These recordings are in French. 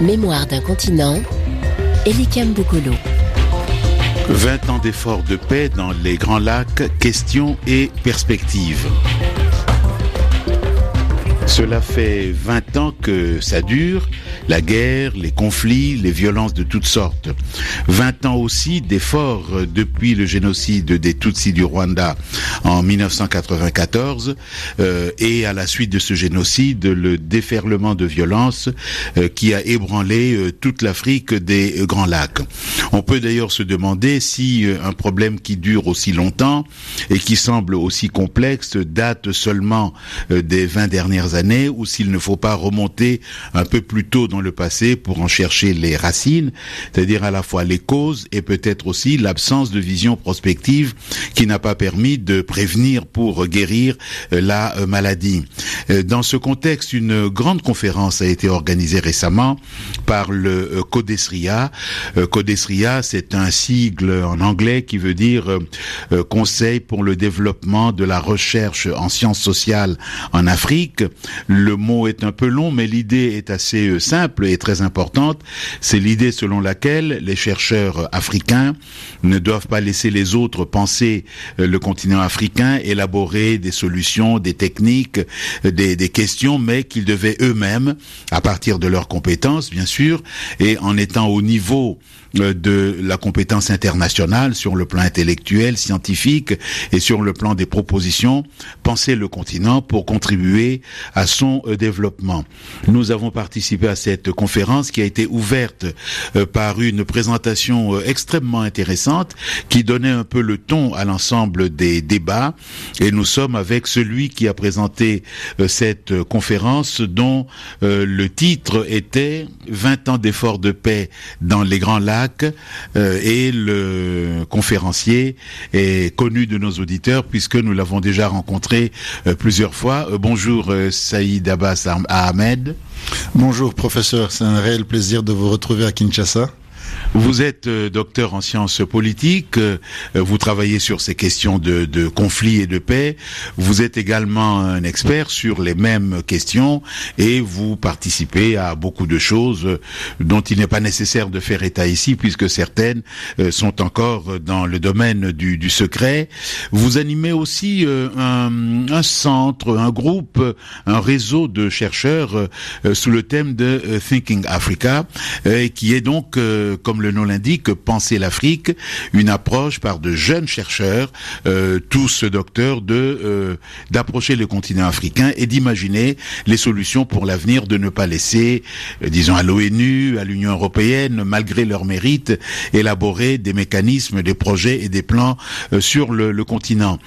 Mémoire d'un continent, Elikam Bukolo. 20 ans d'efforts de paix dans les Grands Lacs, questions et perspectives. Cela fait 20 ans que ça dure, la guerre, les conflits, les violences de toutes sortes. 20 ans aussi d'efforts depuis le génocide des Tutsis du Rwanda en 1994 euh, et à la suite de ce génocide, le déferlement de violence euh, qui a ébranlé euh, toute l'Afrique des Grands Lacs. On peut d'ailleurs se demander si un problème qui dure aussi longtemps et qui semble aussi complexe date seulement des 20 dernières années ou s'il ne faut pas remonter un peu plus tôt dans le passé pour en chercher les racines, c'est-à-dire à la fois les causes et peut-être aussi l'absence de vision prospective qui n'a pas permis de prévenir pour guérir euh, la euh, maladie. Euh, dans ce contexte, une grande conférence a été organisée récemment par le CODESRIA. CODESRIA, c'est un sigle en anglais qui veut dire Conseil pour le développement de la recherche en sciences sociales en Afrique. Le mot est un peu long, mais l'idée est assez euh, simple et très importante. C'est l'idée selon laquelle les chercheurs africains ne doivent pas laisser les autres penser euh, le continent africain, élaborer des solutions, des techniques, euh, des, des questions, mais qu'ils devaient eux-mêmes, à partir de leurs compétences, bien sûr, et en étant au niveau de la compétence internationale sur le plan intellectuel, scientifique et sur le plan des propositions, penser le continent pour contribuer à son euh, développement. Nous avons participé à cette conférence qui a été ouverte euh, par une présentation euh, extrêmement intéressante qui donnait un peu le ton à l'ensemble des débats et nous sommes avec celui qui a présenté cette conférence dont le titre était 20 ans d'efforts de paix dans les Grands Lacs et le conférencier est connu de nos auditeurs puisque nous l'avons déjà rencontré plusieurs fois. Bonjour Saïd Abbas Ahmed. Bonjour professeur, c'est un réel plaisir de vous retrouver à Kinshasa. Vous êtes euh, docteur en sciences politiques, euh, vous travaillez sur ces questions de, de conflit et de paix, vous êtes également un expert sur les mêmes questions et vous participez à beaucoup de choses euh, dont il n'est pas nécessaire de faire état ici puisque certaines sont encore dans le domaine du, du secret. Vous animez aussi un, un, centre, un groupe, un réseau de chercheurs sous le thème de Thinking Africa qui est donc comme le nom l'indique, Penser l'Afrique, une approche par de jeunes chercheurs, euh, tous docteurs, de euh, d'approcher le continent africain et d'imaginer les solutions pour l'avenir, de ne pas laisser, euh, disons, à l'ONU, à l'Union européenne, malgré leurs mérites, élaborer des mécanismes, des projets et des plans sur le, le, continent.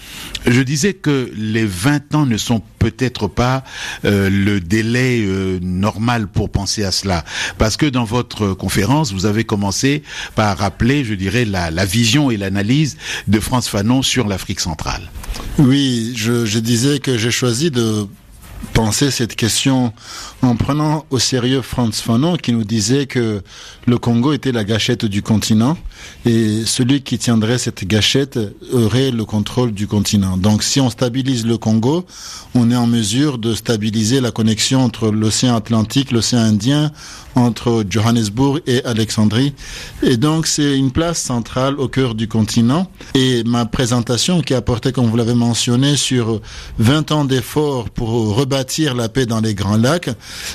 Je disais que les 20 ans ne sont peut-être pas le délai normal pour penser à cela, parce que dans votre conférence, vous avez commencé par rappeler, je dirais, la, vision et l'analyse de France Fanon sur l'Afrique centrale. Oui, je disais que j'ai choisi de penser cette question en prenant au sérieux Franz Fanon qui nous disait que le Congo était la gâchette du continent et celui qui tiendrait cette gâchette aurait le contrôle du continent. Donc si on stabilise le Congo, on est en mesure de stabiliser la connexion entre l'océan Atlantique, l'océan Indien, entre Johannesburg et Alexandrie. Et donc c'est une place centrale au cœur du continent. Et ma présentation qui apportait, comme vous l'avez mentionné, sur 20 ans d'efforts pour rebâtir la paix dans les Grands Lacs,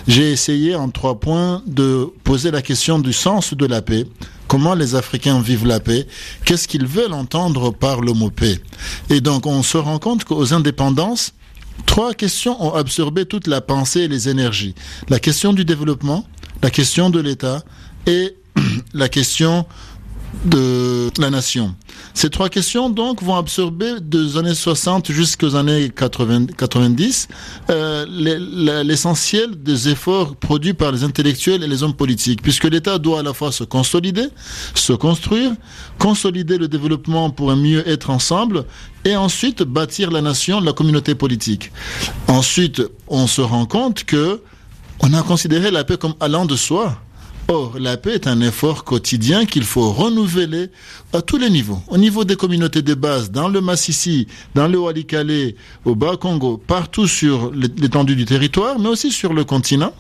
j'ai essayé en trois points de poser la question du sens de la paix, comment les Africains vivent la paix, qu'est-ce qu'ils veulent entendre par le mot paix? Et donc on se rend compte qu'aux indépendances, trois questions ont absorbé toute la pensée et les énergies. La question du développement, la question de l'État et la question de la nation. Ces trois questions donc vont absorber des années 60 jusqu'aux années 80, 90 euh, l'essentiel des efforts produits par les intellectuels et les hommes politiques, puisque l'État doit à la fois se consolider, se construire, consolider le développement pour mieux être ensemble, et ensuite bâtir la nation, la communauté politique. Ensuite, on se rend compte que on a considéré la paix comme allant de soi Or, la paix est un effort quotidien qu'il faut renouveler à tous les niveaux. Au niveau des communautés de base, dans le Massissi, dans le Walikale, au Bas-Congo, partout sur l'étendue du territoire, mais aussi sur le continent.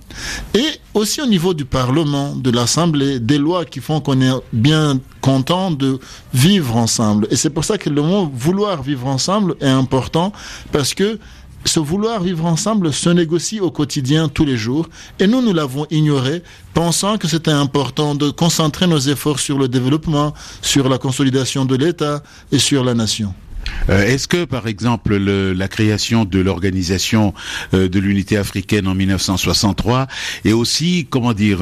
Et aussi au niveau du Parlement, de l'Assemblée, des lois qui font qu'on est bien content de vivre ensemble. Et c'est pour ça que le mot vouloir vivre ensemble est important parce que ce vouloir vivre ensemble se négocie au quotidien tous les jours et nous, nous l'avons ignoré, pensant que c'était important de concentrer nos efforts sur le développement, sur la consolidation de l'État et sur la nation. Euh, est-ce que, par exemple, la création de l'organisation euh, de l'unité africaine en 1963 et aussi, comment dire,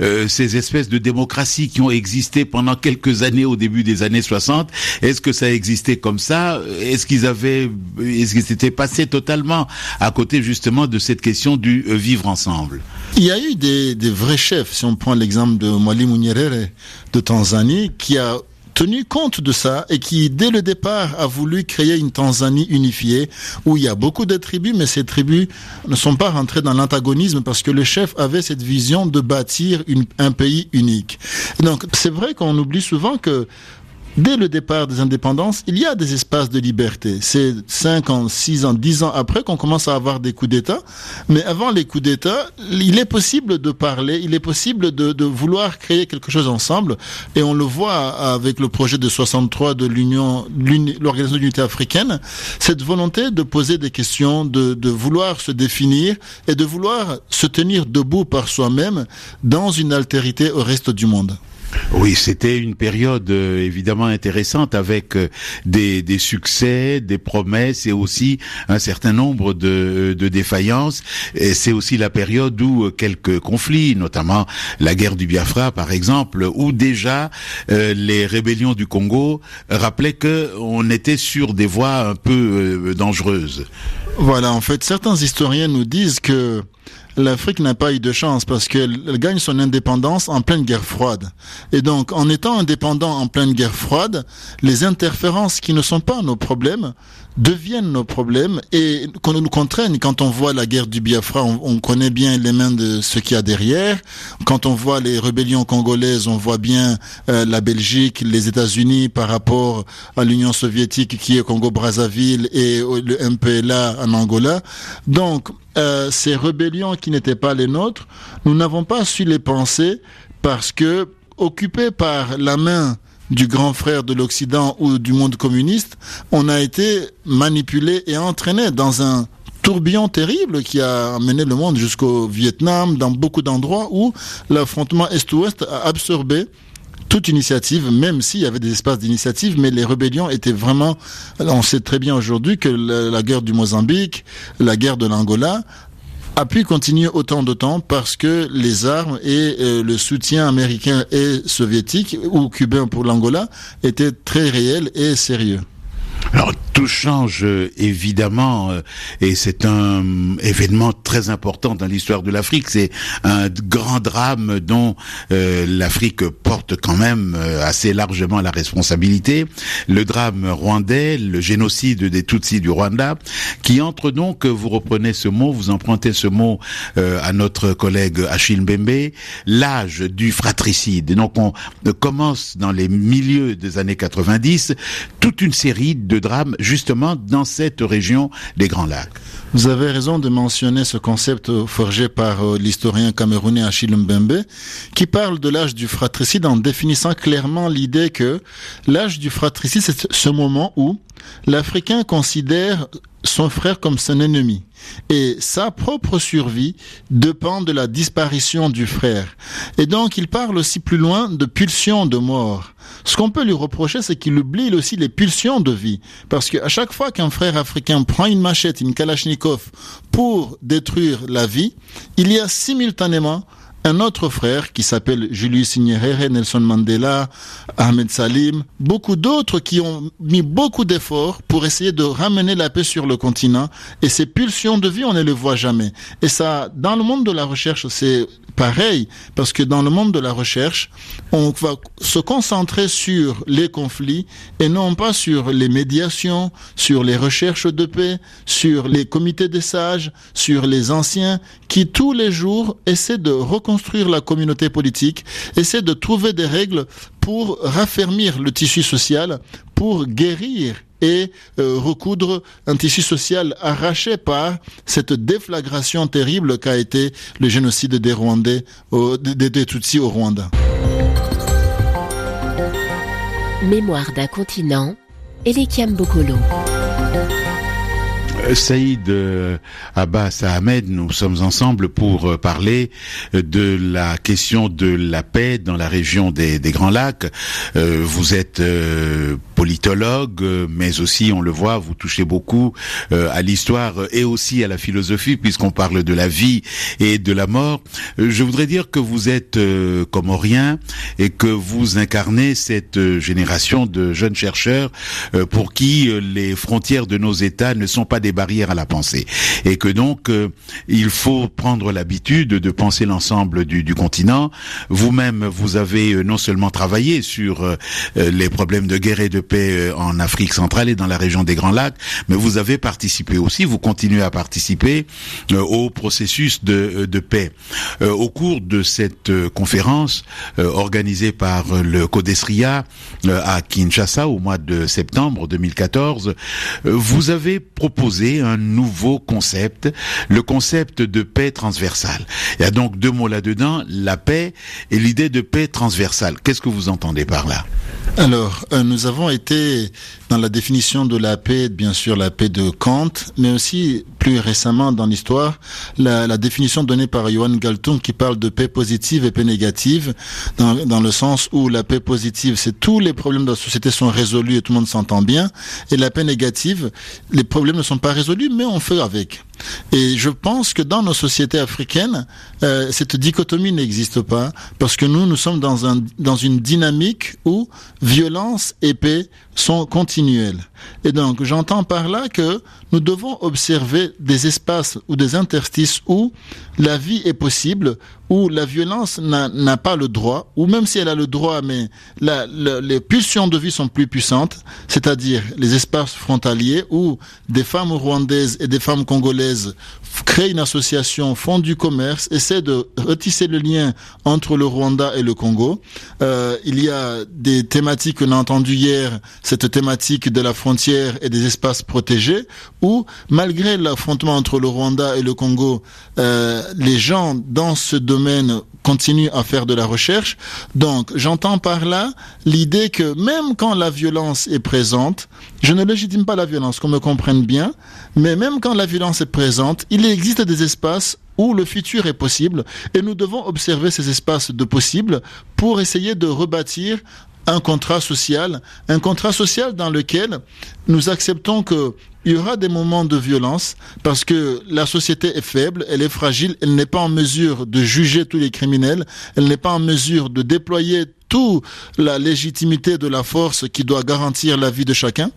euh, ces espèces de démocraties qui ont existé pendant quelques années au début des années 60, est-ce que ça existait comme ça? Est-ce qu'ils avaient, est-ce qu'ils s'étaient passés totalement à côté justement de cette question du vivre ensemble? Il y a eu des, des vrais chefs. Si on prend l'exemple de Mwalimu Nyerere de Tanzanie, qui a tenu compte de ça et qui, dès le départ, a voulu créer une Tanzanie unifiée où il y a beaucoup de tribus, mais ces tribus ne sont pas rentrées dans l'antagonisme parce que le chef avait cette vision de bâtir un pays unique. donc, c'est vrai qu'on oublie souvent que Dès le départ des indépendances, il y a des espaces de liberté. C'est 5 ans, 6 ans, 10 ans après qu'on commence à avoir des coups d'État. Mais avant les coups d'État, il est possible de parler, il est possible de, vouloir créer quelque chose ensemble. Et on le voit avec le projet de 63 de l'Union, l'Organisation de l'Unité africaine, cette volonté de poser des questions, de, de vouloir se définir et de vouloir se tenir debout par soi-même dans une altérité au reste du monde. Oui, c'était une période euh, évidemment intéressante avec euh, des, des, succès, des promesses et aussi un certain nombre de, de défaillances. Et c'est aussi la période où euh, quelques conflits, notamment la guerre du Biafra par exemple, où déjà les rébellions du Congo rappelaient que on était sur des voies un peu dangereuses. Voilà, en fait, certains historiens nous disent que l'Afrique n'a pas eu de chance parce qu'elle gagne son indépendance en pleine guerre froide. Et donc, en étant indépendant en pleine guerre froide, les interférences qui ne sont pas nos problèmes deviennent nos problèmes et qu'on nous contraignent. Quand on voit la guerre du Biafra, on, connaît bien les mains de ce qu'il y a derrière. Quand on voit les rébellions congolaises, on voit bien euh, la Belgique, les États-Unis par rapport à l'Union soviétique qui est Congo-Brazzaville et le MPLA en Angola. Donc, euh, ces rébellions qui n'étaient pas les nôtres, nous n'avons pas su les penser parce que occupés par la main du grand frère de l'Occident ou du monde communiste, on a été manipulé et entraîné dans un tourbillon terrible qui a mené le monde jusqu'au Vietnam, dans beaucoup d'endroits où l'affrontement Est-Ouest a absorbé toute initiative, même s'il y avait des espaces d'initiative, mais les rébellions étaient vraiment, on sait très bien aujourd'hui que la, guerre du Mozambique, la guerre de l'Angola, a pu continuer autant de temps parce que les armes et euh, le soutien américain et soviétique ou cubain pour l'Angola étaient très réels et sérieux. Alors tout change euh, évidemment euh, et c'est un événement très important dans l'histoire de l'Afrique. C'est un grand drame dont euh, l'Afrique porte quand même assez largement la responsabilité. Le drame rwandais, le génocide des Tutsis du Rwanda, qui entre donc, vous reprenez ce mot, vous empruntez ce mot à notre collègue Achille Mbembe, l'âge du fratricide. donc on commence dans les milieux des années 90 toute une série de drames justement dans cette région des Grands Lacs. Vous avez raison de mentionner ce concept forgé par euh, l'historien camerounais Achille Mbembe, qui parle de l'âge du fratricide en définissant clairement l'idée que l'âge du fratricide, c'est ce moment où l'Africain considère son frère comme son ennemi. Et sa propre survie dépend de la disparition du frère. Et donc il parle aussi plus loin de pulsions de mort. Ce qu'on peut lui reprocher, c'est qu'il oublie aussi les pulsions de vie. Parce qu'à chaque fois qu'un frère africain prend une machette, une kalachnikov pour détruire la vie, il y a simultanément un autre frère qui s'appelle Julius Nyerere, Nelson Mandela, Ahmed Salim, beaucoup d'autres qui ont mis beaucoup d'efforts pour essayer de ramener la paix sur le continent. Et ces pulsions de vie, on ne les voit jamais. Et ça, dans le monde de la recherche, c'est pareil, parce que dans le monde de la recherche, on va se concentrer sur les conflits et non pas sur les médiations, sur les recherches de paix, sur les comités des sages, sur les anciens qui tous les jours essaient de reconstruire la communauté politique, essaient de trouver des règles pour raffermir le tissu social, pour guérir et euh, recoudre un tissu social arraché par cette déflagration terrible qu'a été le génocide des Rwandais, des, des Tutsis au Rwanda. Mémoire d'un continent, Elikiam Bokolo. Saïd euh, Abbas Ahmed, nous sommes ensemble pour euh, parler de la question de la paix dans la région des, Grands Lacs. Euh, vous êtes politologue, mais aussi, on le voit, vous touchez beaucoup à l'histoire et aussi à la philosophie, puisqu'on parle de la vie et de la mort. Je voudrais dire que vous êtes comorien et que vous incarnez cette génération de jeunes chercheurs pour qui les frontières de nos États ne sont pas des barrières à la pensée. Et que donc, euh, il faut prendre l'habitude de penser l'ensemble du, du, continent. Vous-même, vous avez euh, non seulement travaillé sur euh, les problèmes de guerre et de paix en Afrique centrale et dans la région des Grands Lacs, mais vous avez participé aussi, vous continuez à participer au processus de, de paix. au cours de cette conférence organisée par le Codesria à Kinshasa au mois de septembre 2014, vous avez proposé un nouveau concept, le concept de paix transversale. Il y a donc deux mots là-dedans, la paix et l'idée de paix transversale. Qu'est-ce que vous entendez par là? Alors, euh, nous avons dans la définition de la paix, bien sûr la paix de Kant, mais aussi plus récemment dans l'histoire, la, définition donnée par Johan Galtung qui parle de paix positive et paix négative, dans, dans le sens où la paix positive, c'est tous les problèmes de la société sont résolus et tout le monde s'entend bien, et la paix négative, les problèmes ne sont pas résolus, mais on fait avec. Et je pense que dans nos sociétés africaines, euh, cette dichotomie n'existe pas parce que nous, nous sommes dans, un, dans une dynamique où violence et paix sont continuelles. Et donc, j'entends par là que nous devons observer des espaces ou des interstices où la vie est possible, où la violence n'a pas le droit, ou même si elle a le droit, mais la, les pulsions de vie sont plus puissantes, c'est-à-dire les espaces frontaliers où des femmes rwandaises et des femmes congolaises créent une association, font du commerce, essaient de retisser le lien entre le Rwanda et le Congo. Euh, il y a des thématiques qu'on a entendues hier, cette thématique de la frontière et des espaces protégés, où malgré l'affrontement entre le Rwanda et le Congo, euh, les gens dans ce domaine continuent à faire de la recherche. Donc j'entends par là l'idée que même quand la violence est présente, je ne légitime pas la violence, qu'on me comprenne bien, mais même quand la violence est présente, il existe des espaces où le futur est possible et nous devons observer ces espaces de possible pour essayer de rebâtir un contrat social, un contrat social dans lequel nous acceptons que il y aura des moments de violence parce que la société est faible, elle est fragile, elle n'est pas en mesure de juger tous les criminels, elle n'est pas en mesure de déployer toute la légitimité de la force qui doit garantir la vie de chacun.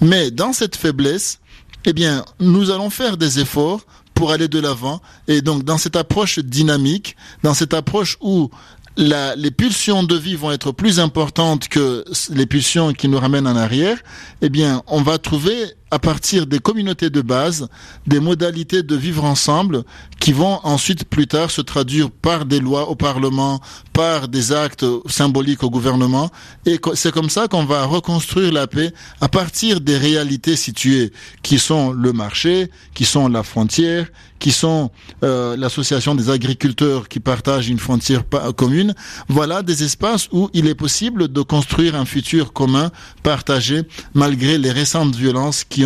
Mais dans cette faiblesse, eh bien, nous allons faire des efforts pour aller de l'avant. Et donc, dans cette approche dynamique, dans cette approche où la, les pulsions de vie vont être plus importantes que les pulsions qui nous ramènent en arrière, eh bien, on va trouver à partir des communautés de base, des modalités de vivre ensemble qui vont ensuite plus tard se traduire par des lois au Parlement, par des actes symboliques au gouvernement. Et c'est comme ça qu'on va reconstruire la paix à partir des réalités situées qui sont le marché, qui sont la frontière, qui sont euh, l'association des agriculteurs qui partagent une frontière commune. Voilà des espaces où il est possible de construire un futur commun partagé malgré les récentes violences qui ont,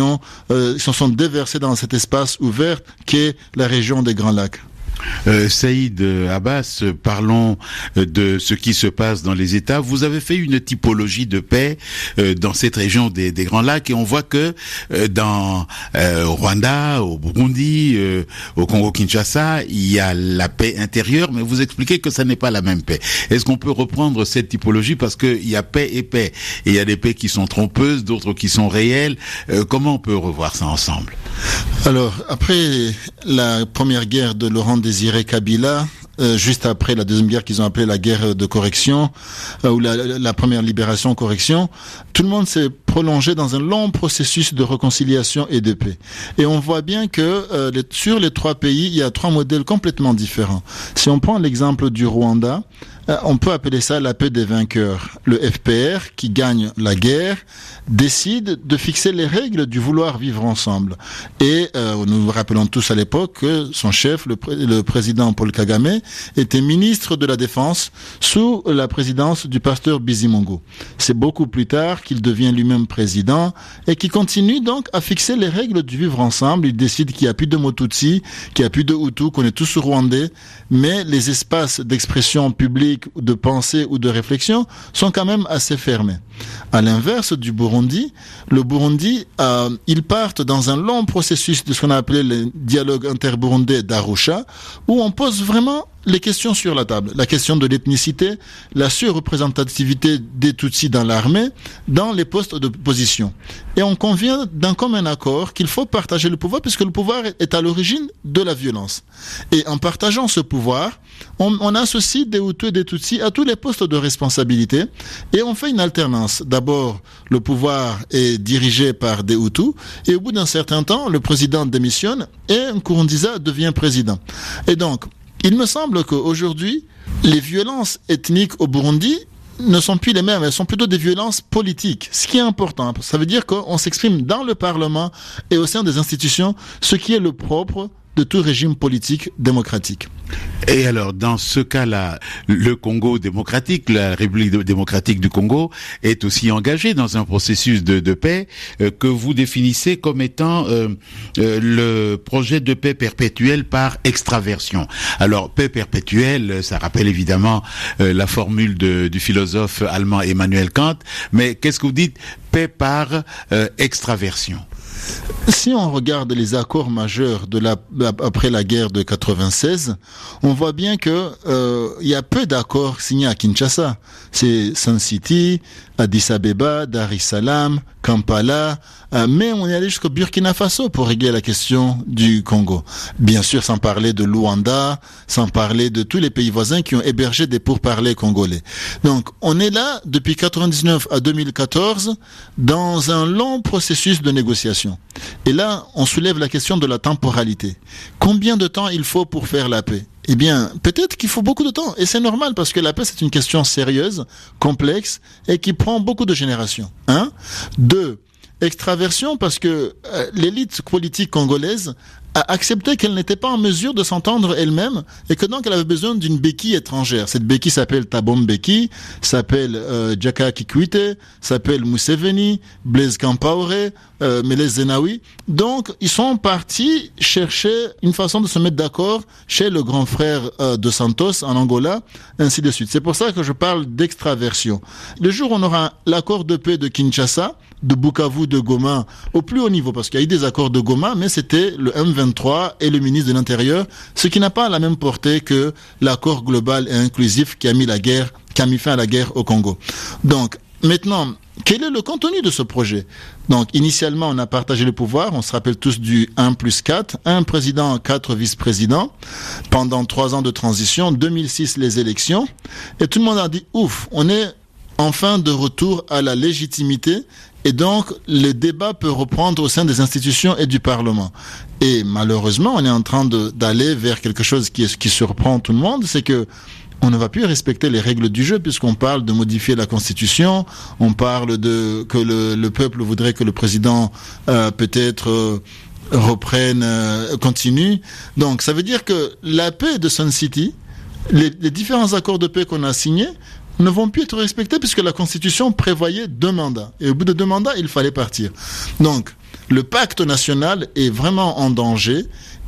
euh, se sont déversés dans cet espace ouvert qu'est la région des Grands Lacs. Euh, Saïd Abbas, parlons de ce qui se passe dans les États. Vous avez fait une typologie de paix euh, dans cette région des, Grands Lacs et on voit que euh, dans euh, Rwanda, au Burundi, au Congo-Kinshasa, il y a la paix intérieure, mais vous expliquez que ça n'est pas la même paix. Est-ce qu'on peut reprendre cette typologie parce qu'il y a paix et paix? Il y a des paix qui sont trompeuses, d'autres qui sont réelles. comment on peut revoir ça ensemble? Alors après la première guerre de Laurent Désiré Kabila, euh, juste après la deuxième guerre qu'ils ont appelée la guerre de correction euh, ou la, la, première libération correction, tout le monde s'est prolongé dans un long processus de réconciliation et de paix. Et on voit bien que euh, sur les trois pays, il y a trois modèles complètement différents. Si on prend l'exemple du Rwanda, euh, on peut appeler ça la paix des vainqueurs. Le FPR, qui gagne la guerre, décide de fixer les règles du vouloir vivre ensemble. Et euh, nous nous rappelons tous à l'époque que son chef, le, le, président Paul Kagame, était ministre de la Défense sous la présidence du pasteur Bizimongo. C'est beaucoup plus tard qu'il devient lui-même président et qui continue donc à fixer les règles du vivre ensemble. Il décide qu'il n'y a plus de Motutsi, qu'il n'y a plus de Hutu, qu'on est tous rwandais, mais les espaces d'expression publique, de pensée ou de réflexion sont quand même assez fermés. À l'inverse du Burundi, le Burundi, euh, ils partent dans un long processus de ce qu'on a appelé le dialogue interburundais d'Arusha, où on pose vraiment les questions sur la table. La question de l'ethnicité, la surreprésentativité des Tutsis dans l'armée, dans les postes de position. Et on convient d'un commun accord qu'il faut partager le pouvoir puisque le pouvoir est à l'origine de la violence. Et en partageant ce pouvoir, on, associe des Hutus et des Tutsis à tous les postes de responsabilité et on fait une alternance. D'abord, le pouvoir est dirigé par des Hutus et au bout d'un certain temps, le président démissionne et Nkurunziza devient président. Et donc, il me semble qu'aujourd'hui, les violences ethniques au Burundi ne sont plus les mêmes, elles sont plutôt des violences politiques. Ce qui est important, ça veut dire qu'on s'exprime dans le Parlement et au sein des institutions, ce qui est le propre de tout régime politique démocratique. Et alors, dans ce cas-là, le Congo démocratique, la République démocratique du Congo, est aussi engagée dans un processus de, paix euh, que vous définissez comme étant euh, euh, le projet de paix perpétuelle par extraversion. Alors, paix perpétuelle, ça rappelle évidemment la formule du philosophe allemand Emmanuel Kant, mais qu'est-ce que vous dites? Paix par extraversion si on regarde les accords majeurs de la, après la guerre de 96, on voit bien que euh, il y a peu d'accords signés à Kinshasa. C'est Sun City, Addis Abeba, Dar es Salaam, Kampala, euh, mais on est allé jusqu'au Burkina Faso pour régler la question du Congo. Bien sûr, sans parler de Luanda, sans parler de tous les pays voisins qui ont hébergé des pourparlers congolais. Donc, on est là depuis 99 à 2014 dans un long processus de négociation. Et là, on soulève la question de la temporalité. Combien de temps il faut pour faire la paix? Eh bien, peut-être qu'il faut beaucoup de temps. Et c'est normal parce que la paix, c'est une question sérieuse, complexe et qui prend beaucoup de générations. Un. Deux. Extraversion parce que euh, l'élite politique congolaise a accepté qu'elle n'était pas en mesure de s'entendre elle-même et que donc elle avait besoin d'une béquille étrangère. Cette béquille s'appelle Tabom Beki, s'appelle euh, Jaka Kikwite, s'appelle Museveni, Blaise Campaoré, euh, Meles Zenawi. Donc ils sont partis chercher une façon de se mettre d'accord chez le grand frère euh, de Santos en Angola, ainsi de suite. C'est pour ça que je parle d'extraversion. Le jour où on aura l'accord de paix de Kinshasa, de Bukavu, de Goma, au plus haut niveau, parce qu'il y a eu des accords de Goma, mais c'était le M23 et le ministre de l'Intérieur, ce qui n'a pas la même portée que l'accord global et inclusif qui a mis la guerre, qui a mis fin à la guerre au Congo. Donc, maintenant, quel est le contenu de ce projet? Donc, initialement, on a partagé le pouvoir. On se rappelle tous du 1 plus 4. Un président, quatre vice-présidents. Pendant trois ans de transition, 2006, les élections. Et tout le monde a dit, ouf, on est enfin de retour à la légitimité et donc, le débat peut reprendre au sein des institutions et du Parlement. Et malheureusement, on est en train d'aller vers quelque chose qui, qui surprend tout le monde, c'est que on ne va plus respecter les règles du jeu puisqu'on parle de modifier la constitution, on parle de que le, le peuple voudrait que le président euh, peut-être euh, reprenne, euh, continue. Donc ça veut dire que la paix de Sun City, les, les différents accords de paix qu'on a signés ne vont plus être respectés puisque la Constitution prévoyait deux mandats. Et au bout de deux mandats, il fallait partir. Donc, le pacte national est vraiment en danger.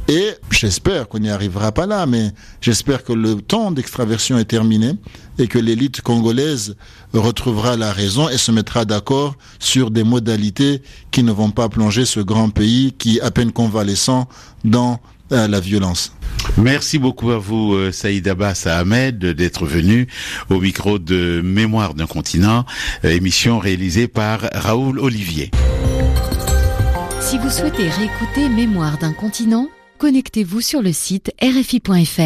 Et j'espère qu'on n'y arrivera pas là, mais j'espère que le temps d'extraversion est terminé et que l'élite congolaise retrouvera la raison et se mettra d'accord sur des modalités qui ne vont pas plonger ce grand pays qui, à peine convalescent, dans euh, la violence. Merci beaucoup à vous, euh, Saïd Abbas Ahmed, d'être venu au micro de Mémoire d'un continent, euh, émission réalisée par Raoul Olivier. Si vous souhaitez réécouter Mémoire d'un continent, connectez-vous sur le site rfi.fr.